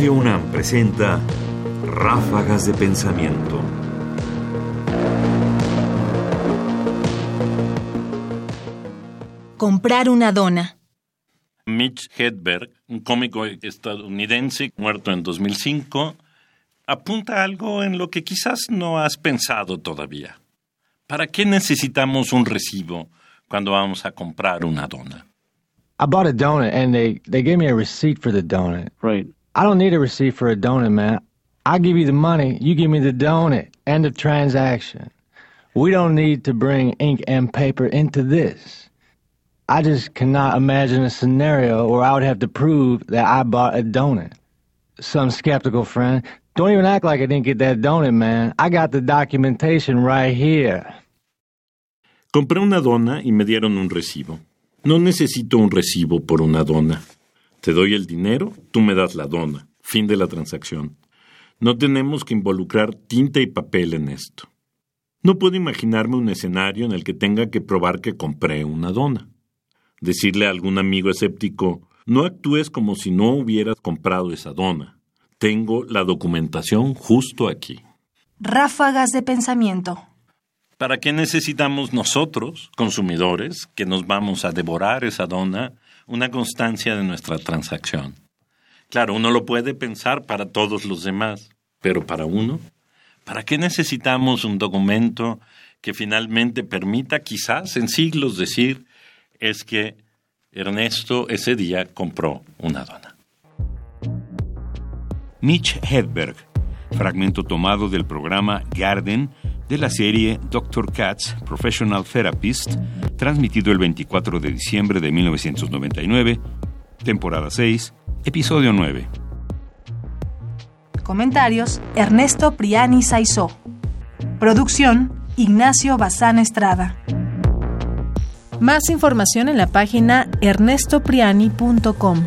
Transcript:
Radio UNAM presenta Ráfagas de Pensamiento. Comprar una dona. Mitch Hedberg, un cómico estadounidense muerto en 2005, apunta algo en lo que quizás no has pensado todavía. ¿Para qué necesitamos un recibo cuando vamos a comprar una dona? I bought a donut and they, they gave me a receipt for the donut. Right. I don't need a receipt for a donut, man. I give you the money, you give me the donut. End of transaction. We don't need to bring ink and paper into this. I just cannot imagine a scenario where I would have to prove that I bought a donut. Some skeptical friend, don't even act like I didn't get that donut, man. I got the documentation right here. Compré una dona y me dieron un recibo. No necesito un recibo por una dona. Te doy el dinero, tú me das la dona. Fin de la transacción. No tenemos que involucrar tinta y papel en esto. No puedo imaginarme un escenario en el que tenga que probar que compré una dona. Decirle a algún amigo escéptico, no actúes como si no hubieras comprado esa dona. Tengo la documentación justo aquí. Ráfagas de pensamiento. ¿Para qué necesitamos nosotros, consumidores, que nos vamos a devorar esa dona, una constancia de nuestra transacción? Claro, uno lo puede pensar para todos los demás, pero para uno, ¿para qué necesitamos un documento que finalmente permita quizás en siglos decir es que Ernesto ese día compró una dona? Mitch Hedberg, fragmento tomado del programa Garden de la serie Dr. Katz, Professional Therapist, transmitido el 24 de diciembre de 1999, temporada 6, episodio 9. Comentarios: Ernesto Priani Saizó. Producción: Ignacio Bazán Estrada. Más información en la página ernestopriani.com.